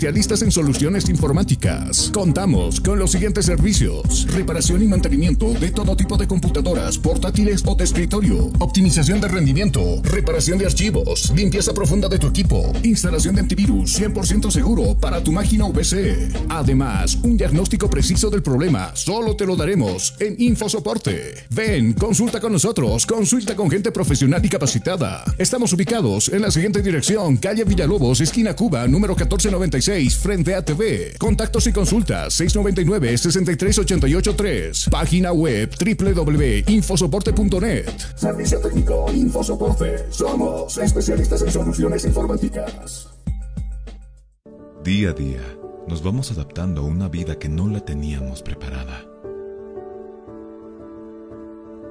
Especialistas en soluciones informáticas. Contamos con los siguientes servicios: reparación y mantenimiento de todo tipo de computadoras, portátiles o de escritorio, optimización de rendimiento, reparación de archivos, limpieza profunda de tu equipo, instalación de antivirus 100% seguro para tu máquina VC. Además, un diagnóstico preciso del problema solo te lo daremos en InfoSoporte. Ven, consulta con nosotros, consulta con gente profesional y capacitada. Estamos ubicados en la siguiente dirección: calle Villalobos, esquina Cuba, número 1496 frente a TV. Contactos y consultas 699-63883. Página web www.infosoporte.net. Servicio técnico Infosoporte. Somos especialistas en soluciones informáticas. Día a día nos vamos adaptando a una vida que no la teníamos preparada.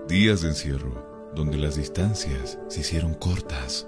Días de encierro donde las distancias se hicieron cortas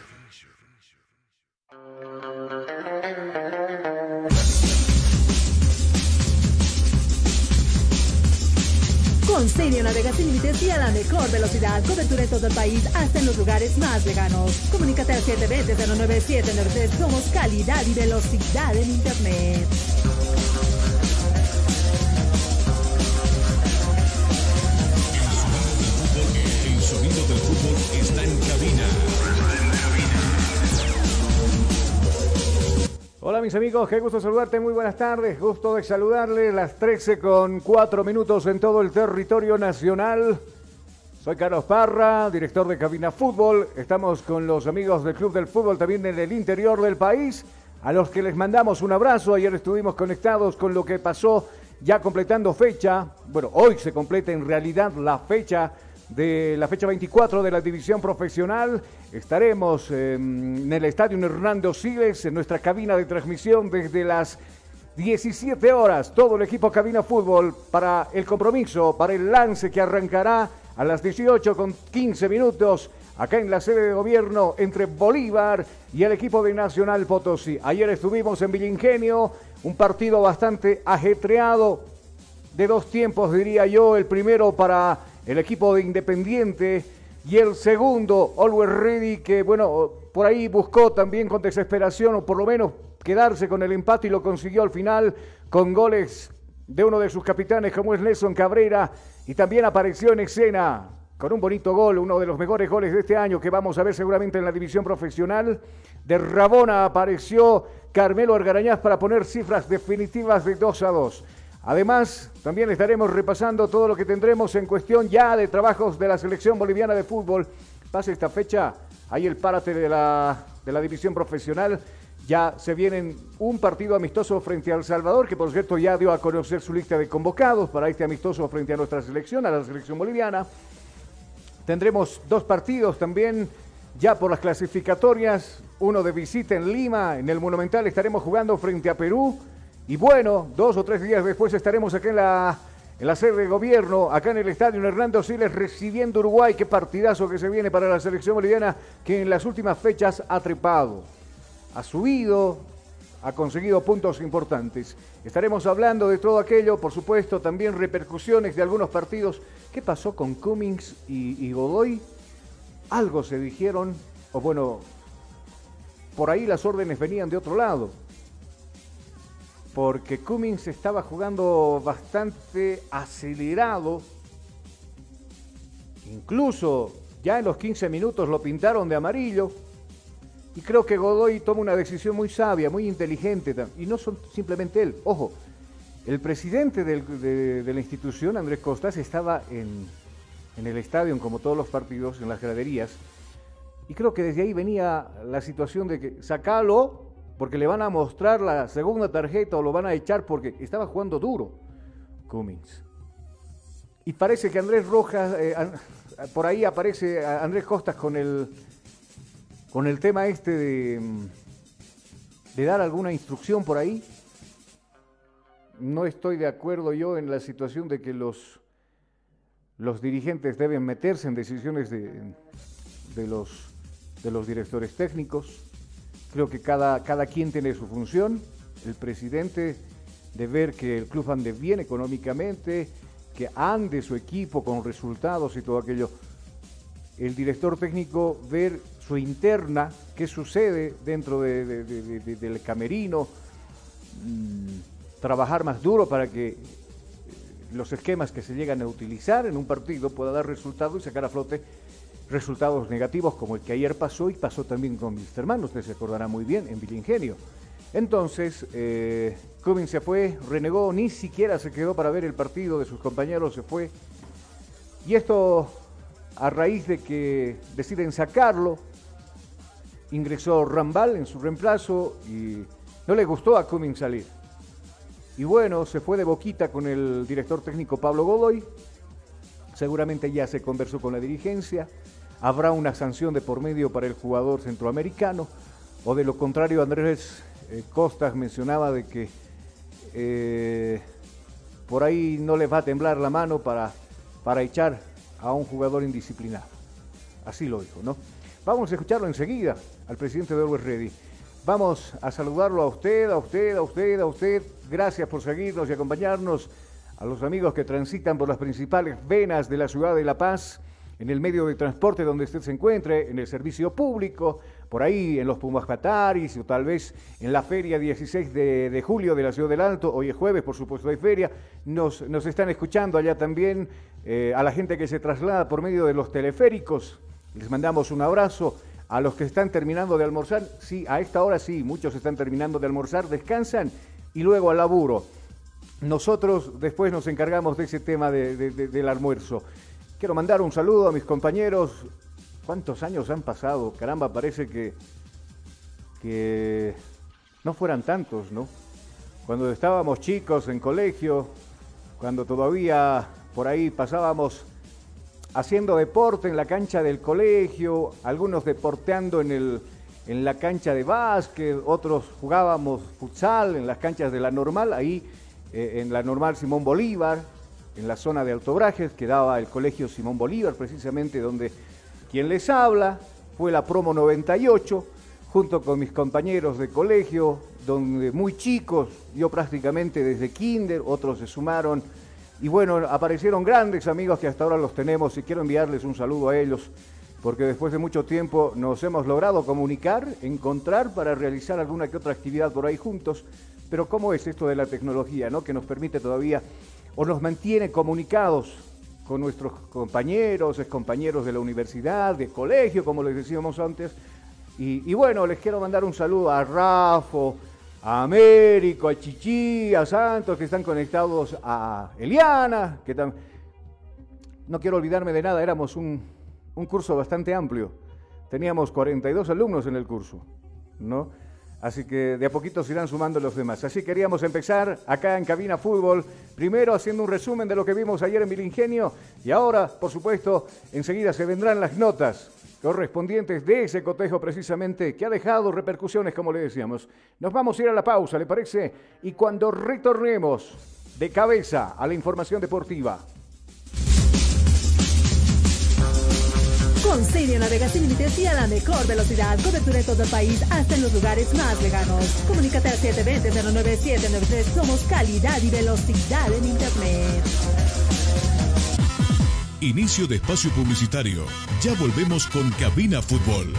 Navegas sin límites y a la mejor velocidad. Cobertura en todo el país, hasta en los lugares más lejanos. Comunícate al 720-09793. Somos calidad y velocidad en Internet. Hola mis amigos, qué gusto saludarte, muy buenas tardes, gusto de saludarle, las 13 con 4 minutos en todo el territorio nacional. Soy Carlos Parra, director de Cabina Fútbol, estamos con los amigos del Club del Fútbol también en el interior del país, a los que les mandamos un abrazo, ayer estuvimos conectados con lo que pasó ya completando fecha, bueno, hoy se completa en realidad la fecha de la fecha 24 de la división profesional. Estaremos eh, en el estadio Hernando Siles, en nuestra cabina de transmisión desde las 17 horas. Todo el equipo Cabina Fútbol para el compromiso, para el lance que arrancará a las 18 con 15 minutos acá en la sede de gobierno entre Bolívar y el equipo de Nacional Potosí. Ayer estuvimos en Villingenio, un partido bastante ajetreado, de dos tiempos diría yo, el primero para el equipo de Independiente y el segundo, Always Ready, que bueno, por ahí buscó también con desesperación o por lo menos quedarse con el empate y lo consiguió al final con goles de uno de sus capitanes como es Nelson Cabrera y también apareció en escena con un bonito gol, uno de los mejores goles de este año que vamos a ver seguramente en la división profesional. De Rabona apareció Carmelo Argarañaz para poner cifras definitivas de 2 a 2. Además, también estaremos repasando todo lo que tendremos en cuestión ya de trabajos de la selección boliviana de fútbol. Pase esta fecha, hay el párate de la, de la división profesional. Ya se viene un partido amistoso frente a El Salvador, que por cierto ya dio a conocer su lista de convocados para este amistoso frente a nuestra selección, a la selección boliviana. Tendremos dos partidos también ya por las clasificatorias, uno de visita en Lima, en el Monumental estaremos jugando frente a Perú. Y bueno, dos o tres días después estaremos aquí en la, en la sede de gobierno, acá en el estadio Hernando Siles, recibiendo Uruguay. Qué partidazo que se viene para la selección boliviana, que en las últimas fechas ha trepado, ha subido, ha conseguido puntos importantes. Estaremos hablando de todo aquello, por supuesto, también repercusiones de algunos partidos. ¿Qué pasó con Cummings y, y Godoy? Algo se dijeron, o bueno, por ahí las órdenes venían de otro lado. Porque Cummings estaba jugando bastante acelerado. Incluso ya en los 15 minutos lo pintaron de amarillo. Y creo que Godoy toma una decisión muy sabia, muy inteligente. Y no son simplemente él. Ojo, el presidente del- de, la institución, Andrés Costas, estaba en, en el estadio, como todos los partidos, en las graderías. Y creo que desde ahí venía la situación de que sacalo porque le van a mostrar la segunda tarjeta o lo van a echar porque estaba jugando duro Cummings. Y parece que Andrés Rojas, eh, por ahí aparece Andrés Costas con el, con el tema este de, mm, de dar alguna instrucción por ahí. No estoy de acuerdo yo en la situación de que los, los dirigentes deben meterse en decisiones de, de los, de los directores técnicos. Creo que cada, cada quien tiene su función. El presidente de ver que el club ande bien económicamente, que ande su equipo con resultados y todo aquello. El director técnico ver su interna, qué sucede dentro de- de- de- de- de- del camerino, mm, trabajar más duro para que eh, los esquemas que se llegan a utilizar en un partido pueda dar resultados y sacar a flote resultados negativos como el que ayer pasó y pasó también con mis hermanos, usted se acordará muy bien, en Vilingenio. Entonces, eh, se fue, renegó, ni siquiera se quedó para ver el partido de sus compañeros, se fue. Y esto a raíz de que deciden sacarlo, ingresó Rambal en su reemplazo y no le gustó a Cummings salir. Y bueno, se fue de boquita con el director técnico Pablo Godoy. Seguramente ya se conversó con la dirigencia. Habrá una sanción de por medio para el jugador centroamericano. O de lo contrario, Andrés eh, Costas mencionaba de que eh, por ahí no les va a temblar la mano para, para echar a un jugador indisciplinado. Así lo dijo, ¿no? Vamos a escucharlo enseguida al presidente de Always Ready. Vamos a saludarlo a usted, a usted, a usted, a usted. Gracias por seguirnos y acompañarnos. A los amigos que transitan por las principales venas de la ciudad de La Paz, en el medio de transporte donde usted se encuentre, en el servicio público, por ahí en los Pumas Cataris o tal vez en la feria 16 de, julio de la Ciudad del Alto. Hoy es jueves, por supuesto, hay feria. Nos, nos están escuchando allá también eh, a la gente que se traslada por medio de los teleféricos. Les mandamos un abrazo. A los que están terminando de almorzar, sí, a esta hora sí, muchos están terminando de almorzar, descansan y luego al laburo. Nosotros después nos encargamos de ese tema de- de- de- del almuerzo. Quiero mandar un saludo a mis compañeros. ¿Cuántos años han pasado? Caramba, parece que, que no fueran tantos, ¿no? Cuando estábamos chicos en colegio, cuando todavía por ahí pasábamos haciendo deporte en la cancha del colegio, algunos deporteando en, el, en la cancha de básquet, otros jugábamos futsal en las canchas de la normal, ahí eh, en la normal Simón Bolívar, en la zona de Altobrajes, quedaba el colegio Simón Bolívar, precisamente donde quien les habla fue la promo 98, junto con mis compañeros de colegio, donde muy chicos, yo prácticamente desde kinder, otros se sumaron y bueno, aparecieron grandes amigos que hasta ahora los tenemos y quiero enviarles un saludo a ellos porque después de mucho tiempo nos hemos logrado comunicar, encontrar para realizar alguna que otra actividad por ahí juntos. Pero ¿cómo es esto de la tecnología, no? Que nos permite todavía o nos mantiene comunicados con nuestros compañeros, compañeros de la universidad, de colegio, como les decíamos antes. Y, bueno, les quiero mandar un saludo a Rafo, a Américo, a Chichi, a Santos, que están conectados a Eliana, que también... No quiero olvidarme de nada, éramos un, un curso bastante amplio. Teníamos 42 alumnos en el curso, ¿no? Así que de a poquito se irán sumando los demás. Así queríamos empezar acá en Cabina Fútbol, primero haciendo un resumen de lo que vimos ayer en Milingenio y ahora, por supuesto, enseguida se vendrán las notas correspondientes de ese cotejo precisamente que ha dejado repercusiones, como le decíamos. Nos vamos a ir a la pausa, ¿le parece? Y cuando retornemos de cabeza a la información deportiva. Con Sirio navega sin límites y a la mejor velocidad. Cobertura en todo el país, hasta en los lugares más lejanos. Comunícate al 720-09793. Somos calidad y velocidad en Internet. Inicio de espacio publicitario. Ya volvemos con Cabina Fútbol.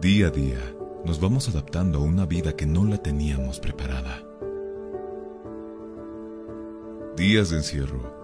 Día a día, nos vamos adaptando a una vida que no la teníamos preparada. Días de encierro,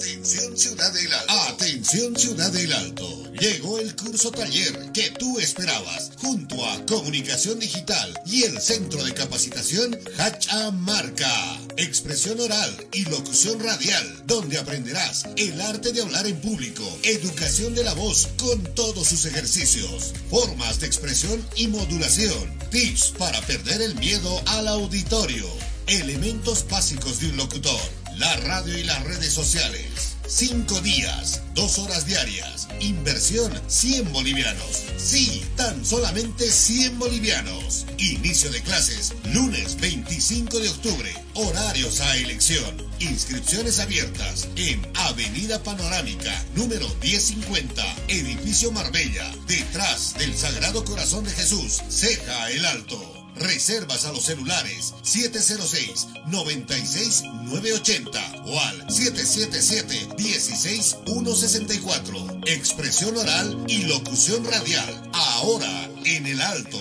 Atención Ciudad del Alto. Atención Ciudad del Alto. Llegó el curso taller que tú esperabas junto a Comunicación Digital y el Centro de Capacitación Hacha Marca. Expresión oral y locución radial, donde aprenderás el arte de hablar en público, educación de la voz con todos sus ejercicios, formas de expresión y modulación, tips para perder el miedo al auditorio, elementos básicos de un locutor la radio y las redes sociales. Cinco días, dos horas diarias. Inversión 100 bolivianos. Sí, tan solamente 100 bolivianos. Inicio de clases lunes 25 de octubre. Horarios a elección. Inscripciones abiertas en Avenida Panorámica, número 1050, Edificio Marbella, detrás del Sagrado Corazón de Jesús, Ceja el Alto. Reservas a los celulares 706-96-980 o al 777-16164. Expresión oral y locución radial. Ahora en el alto.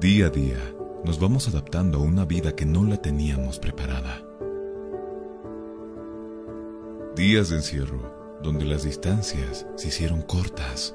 Día a día, nos vamos adaptando a una vida que no la teníamos preparada. Días de encierro, donde las distancias se hicieron cortas.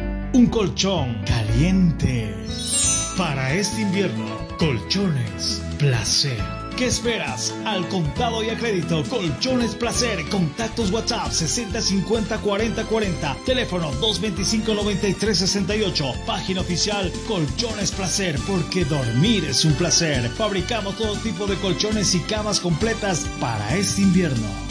Un colchón caliente. Para este invierno, colchones placer. ¿Qué esperas? Al contado y a crédito, Colchones Placer. Contactos WhatsApp 6050 40 40. Teléfono 225 93 68. Página oficial Colchones Placer, porque dormir es un placer. Fabricamos todo tipo de colchones y camas completas para este invierno.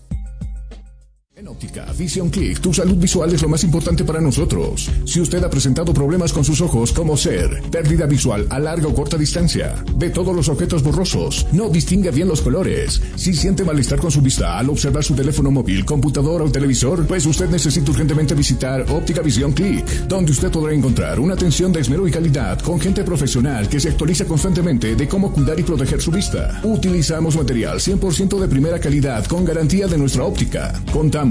En óptica Vision Click, tu salud visual es lo más importante para nosotros. Si usted ha presentado problemas con sus ojos, como ser pérdida visual a larga o corta distancia, ve todos los objetos borrosos, no distingue bien los colores, si siente malestar con su vista al observar su teléfono móvil, computadora o televisor, pues usted necesita urgentemente visitar Óptica Vision Click, donde usted podrá encontrar una atención de esmero y calidad con gente profesional que se actualiza constantemente de cómo cuidar y proteger su vista. Utilizamos material 100% de primera calidad con garantía de nuestra óptica. Contamos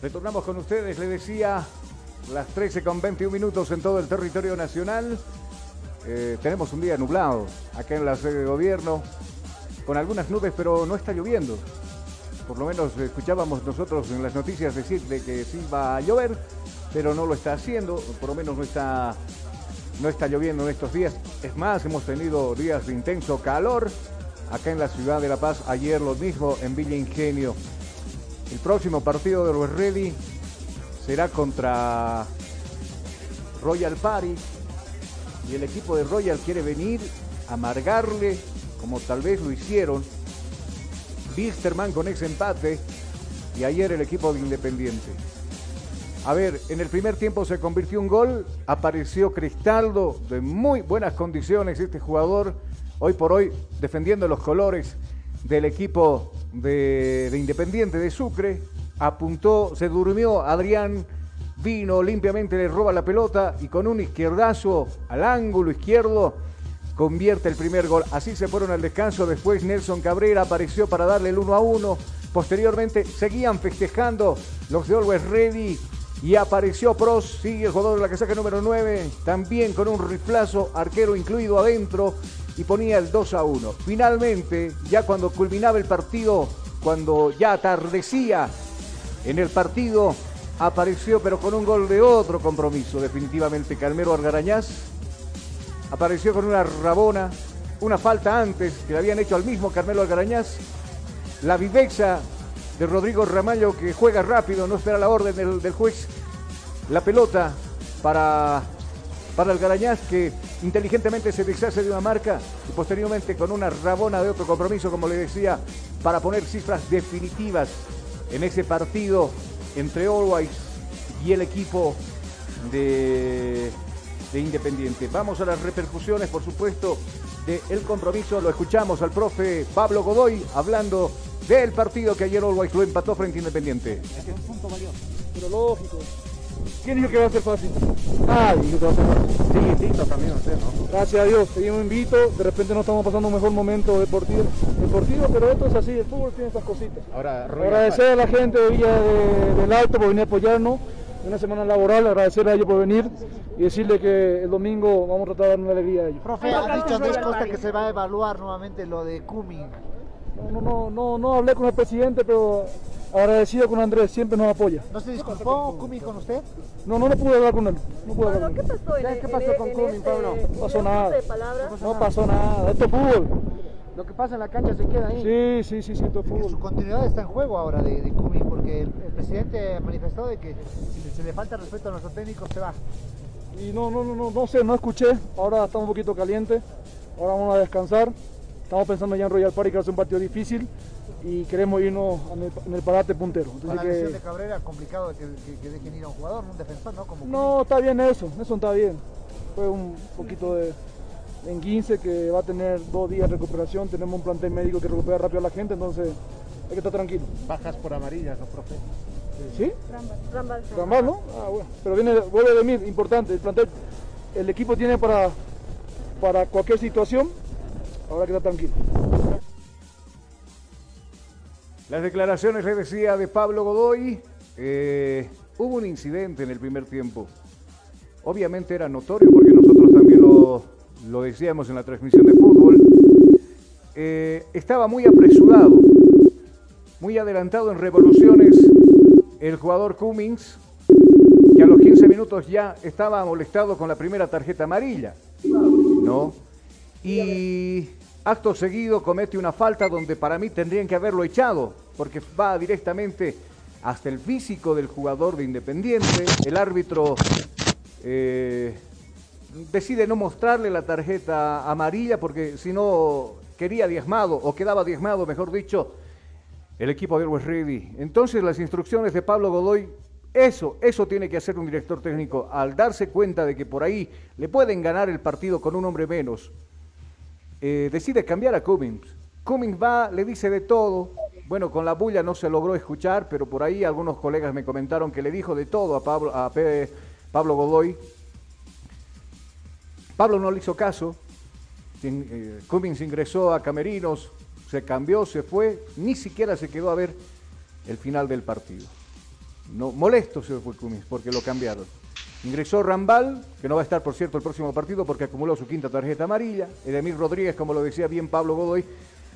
Retornamos, con ustedes, le decía, las 13 con 21 minutos en todo el territorio nacional. Eh, tenemos un día nublado acá en la sede de gobierno, con algunas nubes, pero no está lloviendo. Por lo menos escuchábamos nosotros en las noticias decir de que sí va a llover, pero no lo está haciendo, por lo menos no está, no está lloviendo en estos días. Es más, hemos tenido días de intenso calor acá en la ciudad de La Paz, ayer lo mismo en Villa Ingenio. El próximo partido de los Ready será contra Royal Party y el equipo de Royal quiere venir a amargarle, como tal vez lo hicieron, Bisterman con ese empate y ayer el equipo de Independiente. A ver, en el primer tiempo se convirtió un gol, apareció Cristaldo de muy buenas condiciones este jugador, hoy por hoy defendiendo los colores del equipo de, Independiente de Sucre. Apuntó, se durmió Adrián, vino limpiamente, le roba la pelota y con un izquierdazo al ángulo izquierdo convierte el primer gol. Así se fueron al descanso. Después Nelson Cabrera apareció para darle el 1 a 1. Posteriormente seguían festejando los de Always Ready y apareció Pros, sigue el jugador de la casaca número 9, también con un riflazo, arquero incluido adentro y ponía el 2 a 1. Finalmente, ya cuando culminaba el partido, cuando ya atardecía en el partido, apareció pero con un gol de otro compromiso, definitivamente Calmero Argarañaz. Apareció con una rabona, una falta antes que le habían hecho al mismo Carmelo Algarañaz. La viveza de Rodrigo Ramallo que juega rápido, no espera la orden del, juez. La pelota para para el Garañaz que inteligentemente se deshace de una marca y posteriormente con una rabona de otro compromiso, como le decía, para poner cifras definitivas en ese partido entre Always y el equipo de, de Independiente. Vamos a las repercusiones, por supuesto, del compromiso. Lo escuchamos al profe Pablo Godoy hablando del partido que ayer Always lo empató frente a Independiente. Pero lógico. ¿Quién dijo que va a ser fácil? Ah, dijo que va a ser fácil. Sí, invito también a usted, ¿no? Gracias a Dios, seguimos invito. De repente no estamos pasando un mejor momento deportivo, deportivo pero esto es así, el fútbol tiene estas cositas. Ahora, agradecer a la gente de Villa del Alto por venir a apoyarnos. Una semana laboral, agradecer a ellos por venir y decirle que el domingo vamos a tratar de dar una alegría a ellos. Profe, ha dicho Andrés Costa que se va a evaluar nuevamente lo de Cumming. No, no, no, no, no hablé con el presidente, pero agradecido con Andrés, siempre nos apoya. ¿No se disculpó Cumi con usted? No, no, no pude hablar con él. No pude hablar ¿Qué pasó, ¿Qué pasó con Cumi, Pablo? No pasó nada. No pasó nada. Esto es fútbol. Lo que pasa en la cancha se queda ahí. Sí, sí, sí, sí esto es fútbol. Su continuidad está en juego ahora de, de Cumi, porque el, presidente manifestó de que si se le falta respeto a nuestros técnicos se va. Y no, no, no, no, no sé, no escuché. Ahora estamos un poquito calientes. Ahora vamos a descansar. Estamos pensando ya en Royal Party que va a ser un partido difícil y queremos irnos en el, parate puntero. Con la lesión de Cabrera, complicado que, que, dejen ir a un jugador, un defensor, ¿no? Como no, está bien eso, eso está bien. Fue un poquito de en 15 que va a tener dos días de recuperación, tenemos un plantel médico que recupera rápido a la gente, entonces hay que estar tranquilo. Bajas por amarillas, ¿no, profe? ¿Sí? Rambal. Rambal, ¿no? Ah, bueno. Pero viene, vuelve de mí, importante, el plantel, el equipo tiene para, para cualquier situación, ahora que estar tranquilo. Las declaraciones, le decía, de Pablo Godoy. Eh, hubo un incidente en el primer tiempo. Obviamente era notorio porque nosotros también lo, decíamos en la transmisión de fútbol. Eh, estaba muy apresurado, muy adelantado en revoluciones el jugador Cummings, que a los 15 minutos ya estaba molestado con la primera tarjeta amarilla. ¿No? Y Acto seguido comete una falta donde para mí tendrían que haberlo echado, porque va directamente hasta el físico del jugador de Independiente. El árbitro eh, decide no mostrarle la tarjeta amarilla porque si no quería diezmado o quedaba diezmado, mejor dicho, el equipo de Always Ready. Entonces las instrucciones de Pablo Godoy, eso, eso tiene que hacer un director técnico al darse cuenta de que por ahí le pueden ganar el partido con un hombre menos eh, decide cambiar a Cummings. Cummings va, le dice de todo. Bueno, con la bulla no se logró escuchar, pero por ahí algunos colegas me comentaron que le dijo de todo a Pablo, a Pablo Godoy. Pablo no le hizo caso. Eh, Cummings ingresó a Camerinos, se cambió, se fue, ni siquiera se quedó a ver el final del partido. No, molesto se fue Cummings porque lo cambiaron. Ingresó Rambal, que no va a estar, por cierto, el próximo partido porque acumuló su quinta tarjeta amarilla. Edemir Rodríguez, como lo decía bien Pablo Godoy,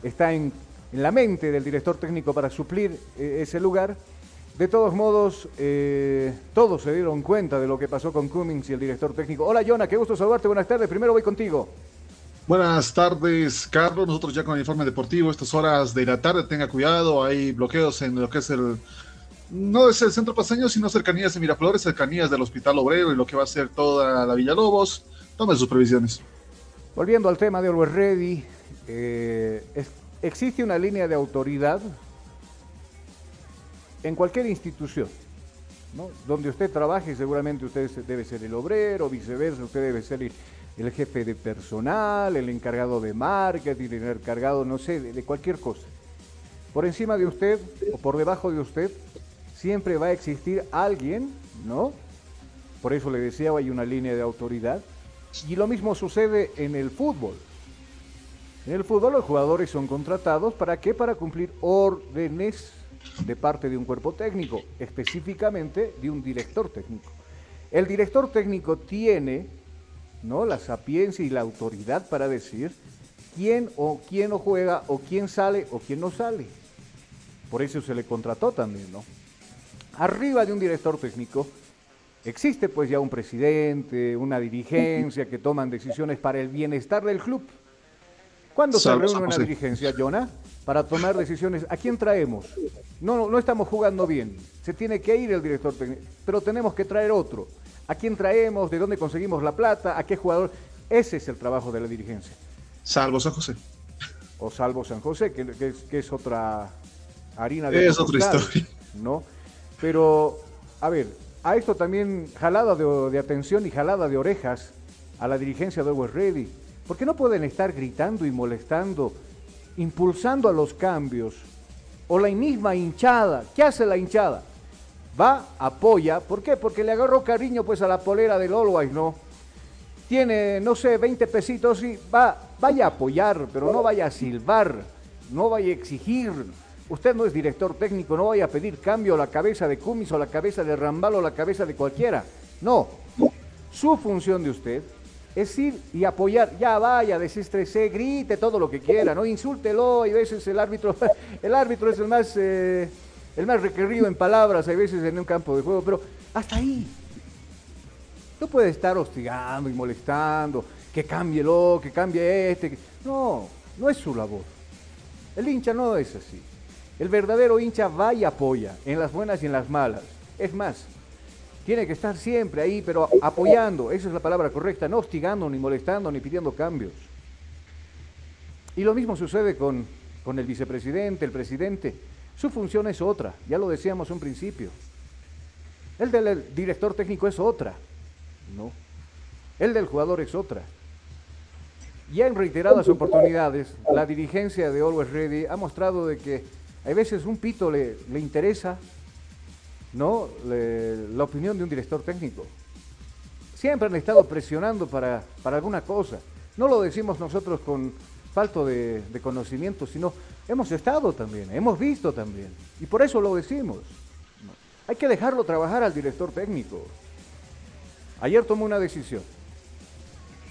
está en, la mente del director técnico para suplir eh, ese lugar. De todos modos, eh, todos se dieron cuenta de lo que pasó con Cummings y el director técnico. Hola, Jonah, qué gusto saludarte. Buenas tardes. Primero voy contigo. Buenas tardes, Carlos. Nosotros ya con el informe deportivo, estas horas de la tarde, tenga cuidado, hay bloqueos en lo que es el no es el centro paseño, sino cercanías de Miraflores, cercanías del Hospital Obrero y lo que va a ser toda la Villalobos. Tome sus previsiones. Volviendo al tema de Always Ready, eh, existe una línea de autoridad en cualquier institución. ¿no? Donde usted trabaje, seguramente usted debe ser el obrero, viceversa, usted debe ser el, jefe de personal, el encargado de marketing, el encargado, no sé, de cualquier cosa. Por encima de usted o por debajo de usted siempre va a existir alguien, ¿no? Por eso le decía, hay una línea de autoridad. Y lo mismo sucede en el fútbol. En el fútbol los jugadores son contratados para qué? Para cumplir órdenes de parte de un cuerpo técnico, específicamente de un director técnico. El director técnico tiene, ¿no? La sapiencia y la autoridad para decir quién o quién no juega o quién sale o quién no sale. Por eso se le contrató también, ¿no? Arriba de un director técnico existe pues ya un presidente, una dirigencia que toman decisiones para el bienestar del club. ¿Cuándo se reúne una dirigencia, Jonah? Para tomar decisiones. ¿A quién traemos? No, no, no estamos jugando bien. Se tiene que ir el director técnico, pero tenemos que traer otro. ¿A quién traemos? ¿De dónde conseguimos la plata? ¿A qué jugador? Ese es el trabajo de la dirigencia. Salvo San José. O salvo San José, que, que, es, que es, otra harina de... Es otra historia. ¿No? Pero, a ver, a esto también jalada de, atención y jalada de orejas a la dirigencia de Always Ready. Porque no pueden estar gritando y molestando, impulsando a los cambios. O la misma hinchada. ¿Qué hace la hinchada? Va, apoya. ¿Por qué? Porque le agarró cariño pues a la polera del Always, ¿no? Tiene, no sé, 20 pesitos y va, vaya a apoyar, pero no vaya a silbar, no vaya a exigir, Usted no es director técnico, no vaya a pedir cambio a la cabeza de Cumis o la cabeza de Rambal o la cabeza de cualquiera. No. Su función de usted es ir y apoyar. Ya vaya, desestrese, grite todo lo que quiera, no insúltelo. Y a veces el árbitro, el árbitro es el más, eh, el más requerido en palabras, hay veces en un campo de juego, pero hasta ahí. No puede estar hostigando y molestando, que cámbielo, que cambie este. No, no es su labor. El hincha no es así. El verdadero hincha va y apoya, en las buenas y en las malas. Es más, tiene que estar siempre ahí, pero apoyando, esa es la palabra correcta, no hostigando, ni molestando, ni pidiendo cambios. Y lo mismo sucede con, con el vicepresidente, el presidente. Su función es otra, ya lo decíamos un principio. El del director técnico es otra, ¿no? El del jugador es otra. Ya en reiteradas oportunidades, la dirigencia de Always Ready ha mostrado de que hay veces un pito le, le interesa, ¿no? La opinión de un director técnico. Siempre han estado presionando para, para alguna cosa. No lo decimos nosotros con falto de, de, conocimiento, sino hemos estado también, hemos visto también. Y por eso lo decimos. Hay que dejarlo trabajar al director técnico. Ayer tomó una decisión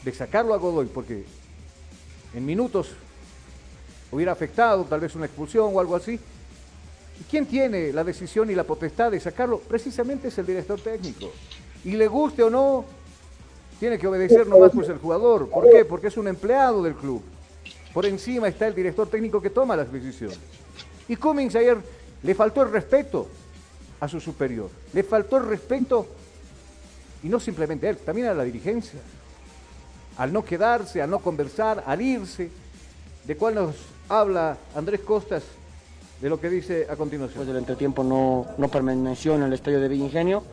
de sacarlo a Godoy porque en minutos hubiera afectado, tal vez una expulsión o algo así. ¿Y quién tiene la decisión y la potestad de sacarlo? Precisamente es el director técnico. Y le guste o no, tiene que obedecer nomás pues el jugador. ¿Por qué? Porque es un empleado del club. Por encima está el director técnico que toma las decisiones. Y Cummings ayer le faltó el respeto a su superior. Le faltó el respeto, y no simplemente a él, también a la dirigencia. Al no quedarse, al no conversar, al irse. ¿De cuál nos habla Andrés Costas de lo que dice a continuación. Pues el entretiempo no, no permaneció en el estadio de Villa Ingenio.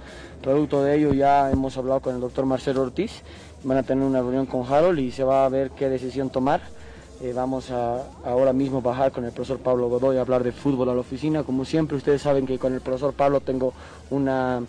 Producto de ello ya hemos hablado con el doctor Marcelo Ortiz. Van a tener una reunión con Harold y se va a ver qué decisión tomar. Eh, vamos a ahora mismo bajar con el profesor Pablo Godoy a hablar de fútbol a la oficina. Como siempre, ustedes saben que con el profesor Pablo tengo una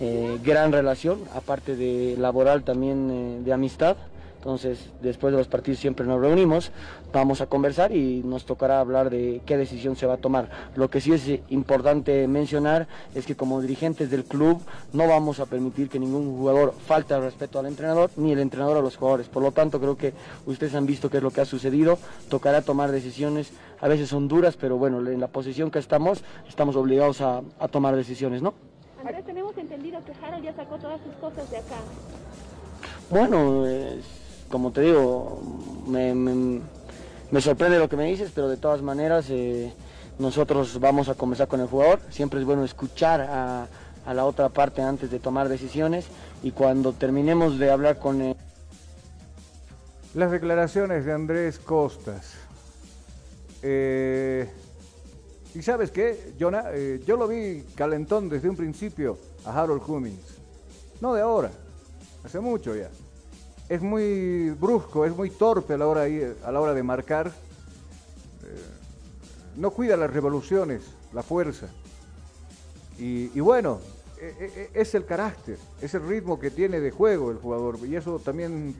eh, gran relación, aparte de laboral también eh, de amistad. Entonces, después de los partidos siempre nos reunimos, vamos a conversar y nos tocará hablar de qué decisión se va a tomar. Lo que sí es importante mencionar es que como dirigentes del club no vamos a permitir que ningún jugador falte al respeto al entrenador ni el entrenador a los jugadores. Por lo tanto, creo que ustedes han visto qué es lo que ha sucedido. Tocará tomar decisiones, a veces son duras, pero bueno, en la posición que estamos, estamos obligados a, tomar decisiones, ¿no? Andrés, tenemos entendido que Harold ya sacó todas sus cosas de acá. Bueno, como te digo, me, sorprende lo que me dices, pero de todas maneras eh, nosotros vamos a conversar con el jugador. Siempre es bueno escuchar a, la otra parte antes de tomar decisiones y cuando terminemos de hablar con él. Las declaraciones de Andrés Costas. Eh, y sabes qué, Jonah, eh, yo lo vi calentón desde un principio a Harold Cummings. No de ahora, hace mucho ya es muy brusco, es muy torpe a la hora, a la hora de marcar. Eh, no cuida las revoluciones, la fuerza. Y, bueno, e, e, e, es el carácter, es el ritmo que tiene de juego el jugador. Y eso también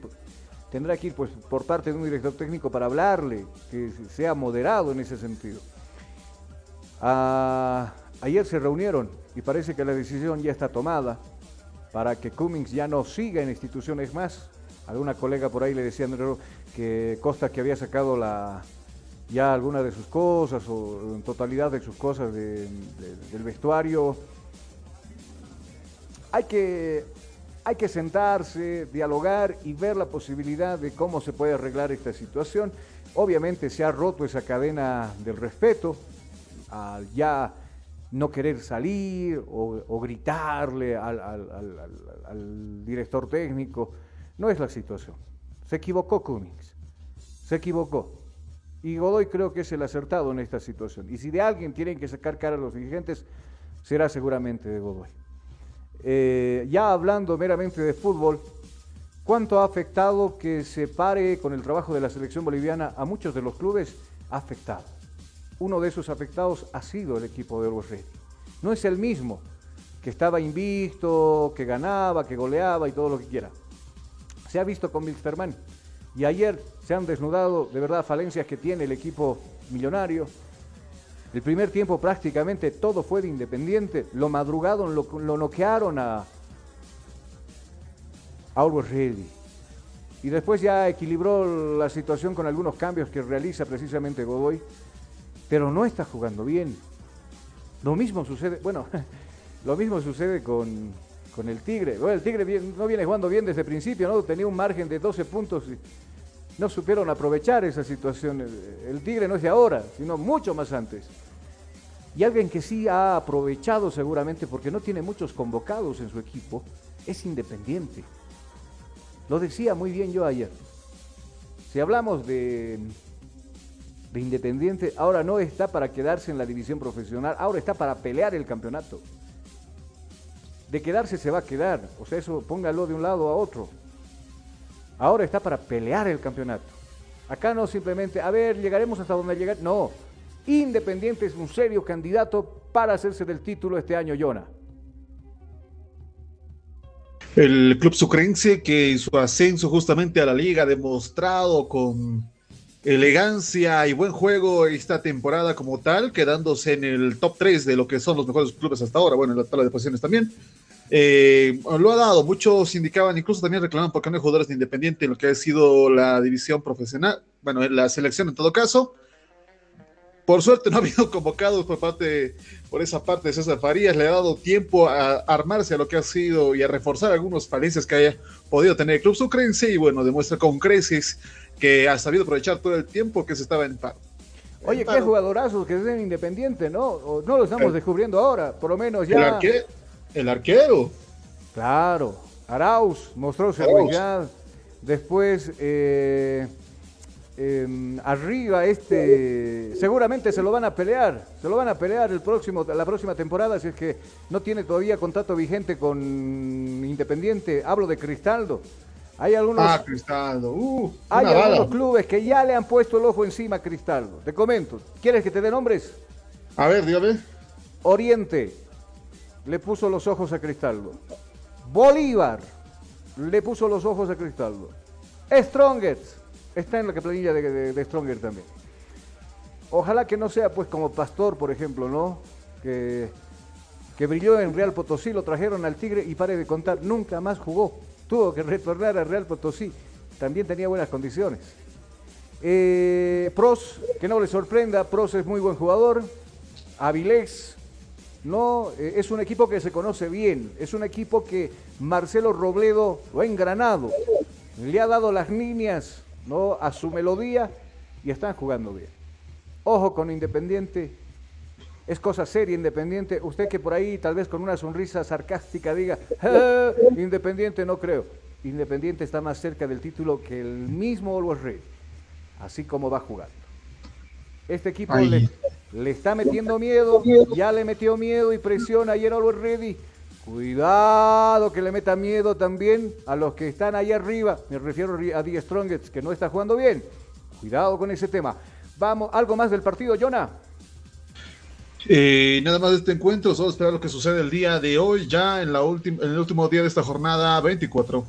tendrá que ir pues, por parte de un director técnico para hablarle, que sea moderado en ese sentido. Ah, ayer se reunieron y parece que la decisión ya está tomada para que Cummings ya no siga en instituciones más alguna colega por ahí le decía que Costa que había sacado ya alguna de sus cosas o en totalidad de sus cosas del vestuario. Hay que, hay que sentarse, dialogar y ver la posibilidad de cómo se puede arreglar esta situación. Obviamente se ha roto esa cadena del respeto al ya no querer salir o, gritarle al director técnico no es la situación. Se equivocó Cummings. Se equivocó. Y Godoy creo que es el acertado en esta situación. Y si de alguien tienen que sacar cara a los dirigentes, será seguramente de Godoy. Eh, ya hablando meramente de fútbol, ¿cuánto ha afectado que se pare con el trabajo de la selección boliviana a muchos de los clubes? Ha afectado. Uno de esos afectados ha sido el equipo de Ready. No es el mismo que estaba invicto, que ganaba, que goleaba y todo lo que quiera se ha visto con Wilstermann. Y ayer se han desnudado de verdad falencias que tiene el equipo millonario. El primer tiempo prácticamente todo fue de Independiente. Lo madrugado lo, lo noquearon a Always Ready. Y después ya equilibró la situación con algunos cambios que realiza precisamente Godoy. Pero no está jugando bien. Lo mismo sucede, bueno, lo mismo sucede con, con el Tigre. El Tigre no viene jugando bien desde el principio, ¿no? Tenía un margen de 12 puntos y no supieron aprovechar esa situación. El Tigre no es de ahora, sino mucho más antes. Y alguien que sí ha aprovechado seguramente porque no tiene muchos convocados en su equipo, es Independiente. Lo decía muy bien yo ayer. Si hablamos de, de Independiente, ahora no está para quedarse en la división profesional, ahora está para pelear el campeonato de quedarse se va a quedar. O sea, eso póngalo de un lado a otro. Ahora está para pelear el campeonato. Acá no simplemente, a ver, llegaremos hasta donde llegar. No, Independiente es un serio candidato para hacerse del título este año, Yona. El club sucrense que en su ascenso justamente a la liga ha demostrado con elegancia y buen juego esta temporada como tal, quedándose en el top 3 de lo que son los mejores clubes hasta ahora, bueno, en la tabla de posiciones también. Eh, lo ha dado, muchos indicaban, incluso también reclamaban porque no hay jugadores de Independiente en lo que ha sido la división profesional, bueno, en la selección en todo caso. Por suerte no ha habido convocados por parte, por esa parte de César Farías, le ha dado tiempo a armarse a lo que ha sido y a reforzar algunas falencias que haya podido tener el club sucrense y bueno, demuestra con creces que ha sabido aprovechar todo el tiempo que se estaba en paro. Oye, qué jugadorazos que es Independiente, ¿no? no lo estamos descubriendo ahora, por lo menos ya. El arquero. Claro, Arauz mostró seguridad. Después, eh, em, arriba, este, seguramente se lo van a pelear. Se lo van a pelear el próximo, la próxima temporada, si es que no tiene todavía contrato vigente con Independiente. Hablo de Cristaldo. Hay algunos, ah, Cristaldo. Uh, hay algunos clubes que ya le han puesto el ojo encima a Cristaldo. Te comento. ¿Quieres que te dé nombres? A ver, dígame. Oriente, le puso los ojos a Cristaldo. Bolívar le puso los ojos a Cristaldo. Strongers. Está en la planilla de, de, de Stronger también. Ojalá que no sea pues como Pastor, por ejemplo, ¿no? Que, que brilló en Real Potosí, lo trajeron al Tigre y pare de contar, nunca más jugó. Tuvo que retornar a Real Potosí. También tenía buenas condiciones. Eh, Pros, que no le sorprenda, Pros es muy buen jugador. Avilés, no, eh, es un equipo que se conoce bien. Es un equipo que Marcelo Robledo lo ha engranado. Le ha dado las líneas ¿no? a su melodía y están jugando bien. Ojo con Independiente. Es cosa seria Independiente. Usted que por ahí tal vez con una sonrisa sarcástica diga, "Ah, Independiente no creo. Independiente está más cerca del título que el mismo Always Ready. Así como va jugando. Este equipo le, le está metiendo miedo, ya le metió miedo y presión ayer Always Ready. Cuidado que le meta miedo también a los que están ahí arriba. Me refiero a Die Strongest, que no está jugando bien. Cuidado con ese tema. Vamos, algo más del partido, Jonah. Eh, nada más de este encuentro, solo esperar lo que sucede el día de hoy, ya en, la última en el último día de esta jornada 24.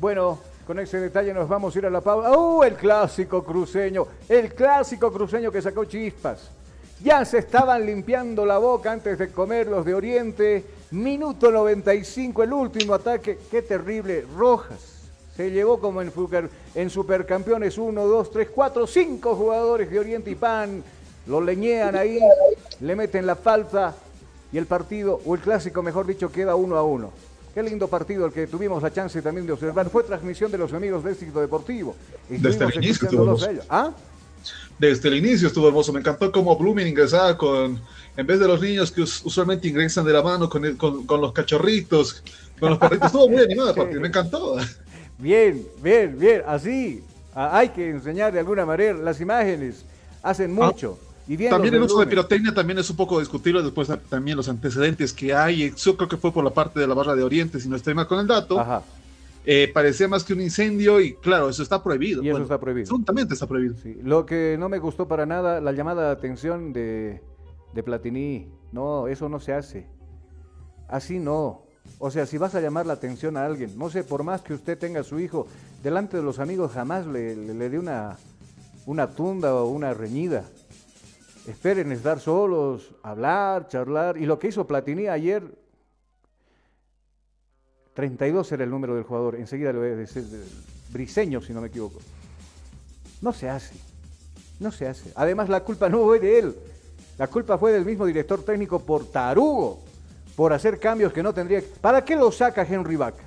Bueno, con ese detalle nos vamos a ir a la pausa. ¡Uh! El clásico cruceño. El clásico cruceño que sacó chispas. Ya se estaban limpiando la boca antes de comer los de Oriente. Minuto 95, el último ataque. Qué terrible. Rojas. Se llevó como en, Fuker- en Supercampeones 1, 2, 3, 4, 5 jugadores de Oriente y Pan. Lo leñean ahí, le meten la falta y el partido, o el clásico mejor dicho, queda uno a uno. Qué lindo partido el que tuvimos la chance también de observar. Fue transmisión de los amigos de Éxito Deportivo. Y Desde estuvimos el inicio. ¿Ah? Desde el inicio estuvo hermoso. Me encantó cómo Blooming ingresaba con, en vez de los niños que us- usualmente ingresan de la mano con, el- con, con los cachorritos, con los perritos. Estuvo muy partido, me encantó. Bien, bien, bien. Así ah, hay que enseñar de alguna manera. Las imágenes hacen mucho. y Ah, También el uso de pirotecnia también es un poco discutible después de- también los antecedentes que hay. Yo creo que fue por la parte de la barra de Oriente, si no estoy mal con el dato. Eh, parecía más que un incendio y claro, eso está prohibido. Y eso Bueno, está prohibido. Absolutamente está prohibido. Lo que no me gustó para nada, la llamada de atención de, de Platini. No, eso no se hace. Así no. O sea, si vas a llamar la atención a alguien, no sé, por más que usted tenga a su hijo, delante de los amigos jamás le, le, le dé una, una tunda o una reñida. Esperen estar solos, hablar, charlar. Y lo que hizo Platini ayer, 32 era el número del jugador, enseguida le voy a decir, de- Briseño, si no me equivoco. No se hace. No se hace. Además, la culpa no fue de él. La culpa fue del mismo director técnico por tarugo, por hacer cambios que no tendría. ¿Para qué lo saca Henry Vaca?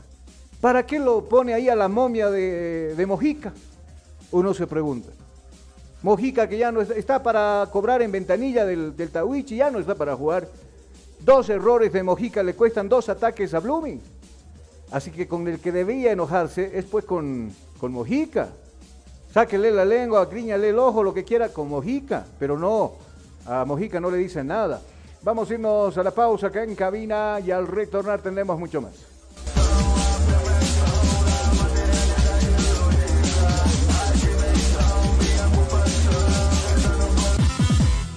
¿Para qué lo pone ahí a la momia de, Mojica? Uno se pregunta. Mojica que ya no está, está para cobrar en ventanilla del, del Tawichi, ya no está para jugar. Dos errores de Mojica le cuestan dos ataques a Blooming. Así que con el que debía enojarse es pues con, con Mojica. Sáquele la lengua, gríñale el ojo, lo que quiera con Mojica, pero no, a Mojica no le dicen nada. Vamos a irnos a la pausa acá en cabina y al retornar tendremos mucho más.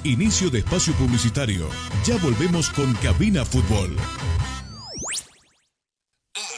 Inicio de espacio publicitario. Ya volvemos con Cabina Fútbol.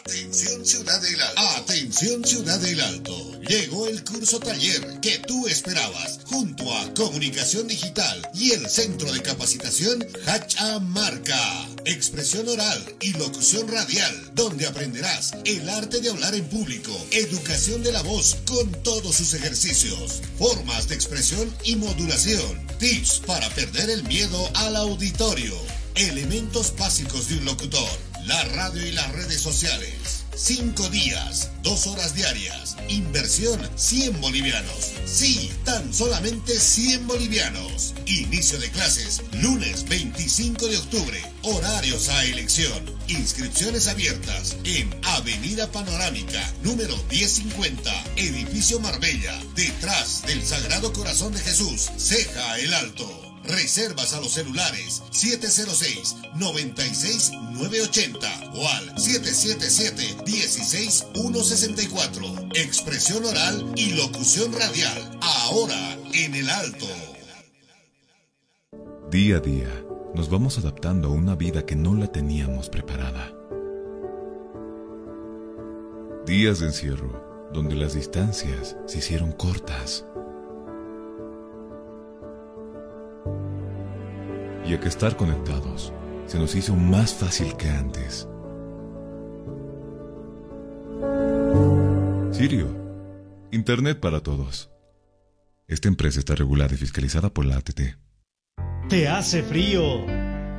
Atención Ciudad del Alto. Atención Ciudad del Alto. Llegó el curso taller que tú esperabas junto a Comunicación Digital y el Centro de Capacitación Hachamarca. Expresión oral y locución radial, donde aprenderás el arte de hablar en público, educación de la voz con todos sus ejercicios, formas de expresión y modulación, tips para perder el miedo al auditorio, elementos básicos de un locutor, la radio y las redes sociales. Cinco días, dos horas diarias. Inversión 100 bolivianos. Sí, tan solamente 100 bolivianos. Inicio de clases lunes 25 de octubre. Horarios a elección. Inscripciones abiertas en Avenida Panorámica, número 1050, Edificio Marbella, detrás del Sagrado Corazón de Jesús, Ceja el Alto. Reservas a los celulares 706-96-980 o al 777-16164. Expresión oral y locución radial. Ahora en el alto. Día a día, nos vamos adaptando a una vida que no la teníamos preparada. Días de encierro, donde las distancias se hicieron cortas. Y a que estar conectados se nos hizo más fácil que antes. Sirio, Internet para todos. Esta empresa está regulada y fiscalizada por la ATT. ¿Te hace frío?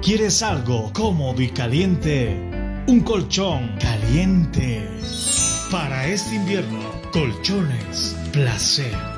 ¿Quieres algo cómodo y caliente? Un colchón caliente. Para este invierno, colchones placer.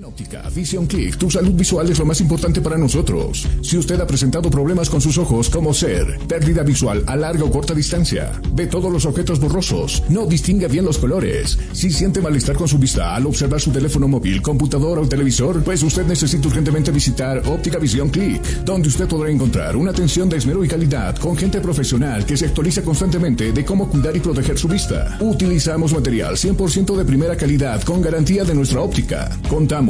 En óptica Vision Click, tu salud visual es lo más importante para nosotros. Si usted ha presentado problemas con sus ojos como ser pérdida visual a larga o corta distancia, ve todos los objetos borrosos, no distingue bien los colores, si siente malestar con su vista al observar su teléfono móvil, computador o televisor, pues usted necesita urgentemente visitar Óptica Vision Click, donde usted podrá encontrar una atención de esmero y calidad con gente profesional que se actualiza constantemente de cómo cuidar y proteger su vista. Utilizamos material 100% de primera calidad con garantía de nuestra óptica. Contamos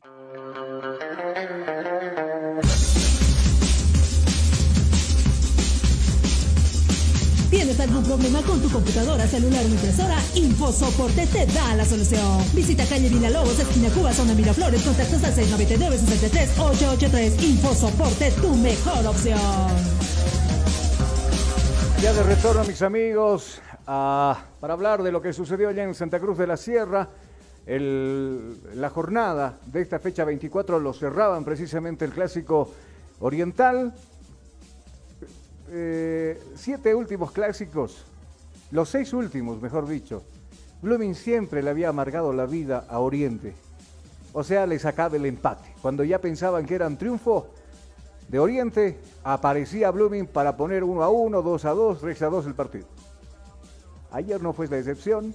Problema con tu computadora, celular o impresora? InfoSoporte te da la solución. Visita calle Villalobos, esquina Cuba, zona Miraflores, contactos al 699-63-883. InfoSoporte, tu mejor opción. Ya de retorno, mis amigos, para hablar de lo que sucedió allá en Santa Cruz de la Sierra. La jornada de esta fecha 24 lo cerraban precisamente el clásico oriental. Eh, siete últimos clásicos, los seis últimos, mejor dicho. Blooming siempre le había amargado la vida a Oriente. O sea, le sacaba el empate. Cuando ya pensaban que eran triunfo de Oriente, aparecía Blooming para poner 1 a 1, 2 a 2, 3 a 2 el partido. Ayer no fue la excepción.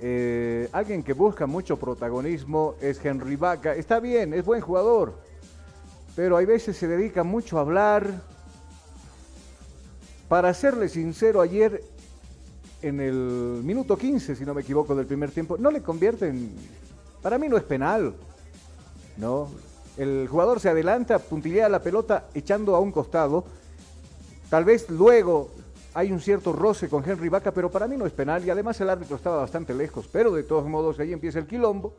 Eh, alguien que busca mucho protagonismo es Henry Vaca. Está bien, es buen jugador, pero hay veces se dedica mucho a hablar. Para serle sincero, ayer en el minuto 15, si no me equivoco, del primer tiempo, no le convierten. Para mí no es penal. No. El jugador se adelanta, puntillea la pelota echando a un costado. Tal vez luego hay un cierto roce con Henry Vaca, pero para mí no es penal y además el árbitro estaba bastante lejos. Pero de todos modos ahí empieza el quilombo.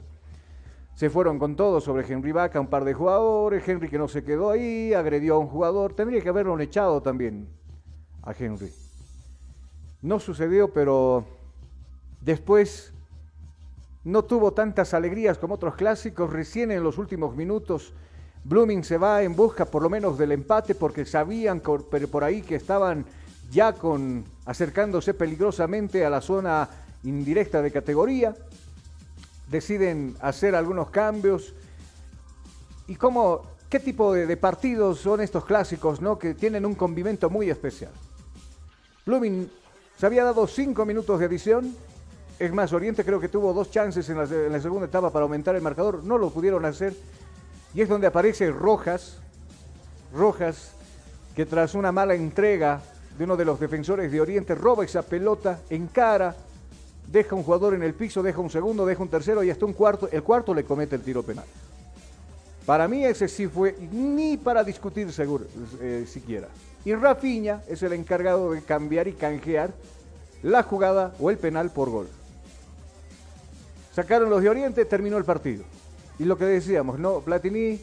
Se fueron con todo sobre Henry Vaca, un par de jugadores. Henry que no se quedó ahí, agredió a un jugador. Tendría que haberlo echado también a Henry. No sucedió, pero después no tuvo tantas alegrías como otros clásicos. Recién en los últimos minutos, Blooming se va en busca por lo menos del empate porque sabían por, ahí que estaban ya con acercándose peligrosamente a la zona indirecta de categoría. Deciden hacer algunos cambios. ¿Y cómo, qué tipo de, de partidos son estos clásicos, no? Que tienen un convivento muy especial. Blooming se había dado cinco minutos de adición. Es más, Oriente creo que tuvo dos chances en la, segunda etapa para aumentar el marcador. No lo pudieron hacer. Y es donde aparece Rojas. Rojas, que tras una mala entrega de uno de los defensores de Oriente, roba esa pelota, encara, deja un jugador en el piso, deja un segundo, deja un tercero y hasta un cuarto. El cuarto le comete el tiro penal. Para mí ese sí fue ni para discutir seguro, eh, siquiera. Y Rafinha es el encargado de cambiar y canjear la jugada o el penal por gol. Sacaron los de Oriente, terminó el partido. Y lo que decíamos, no, Platini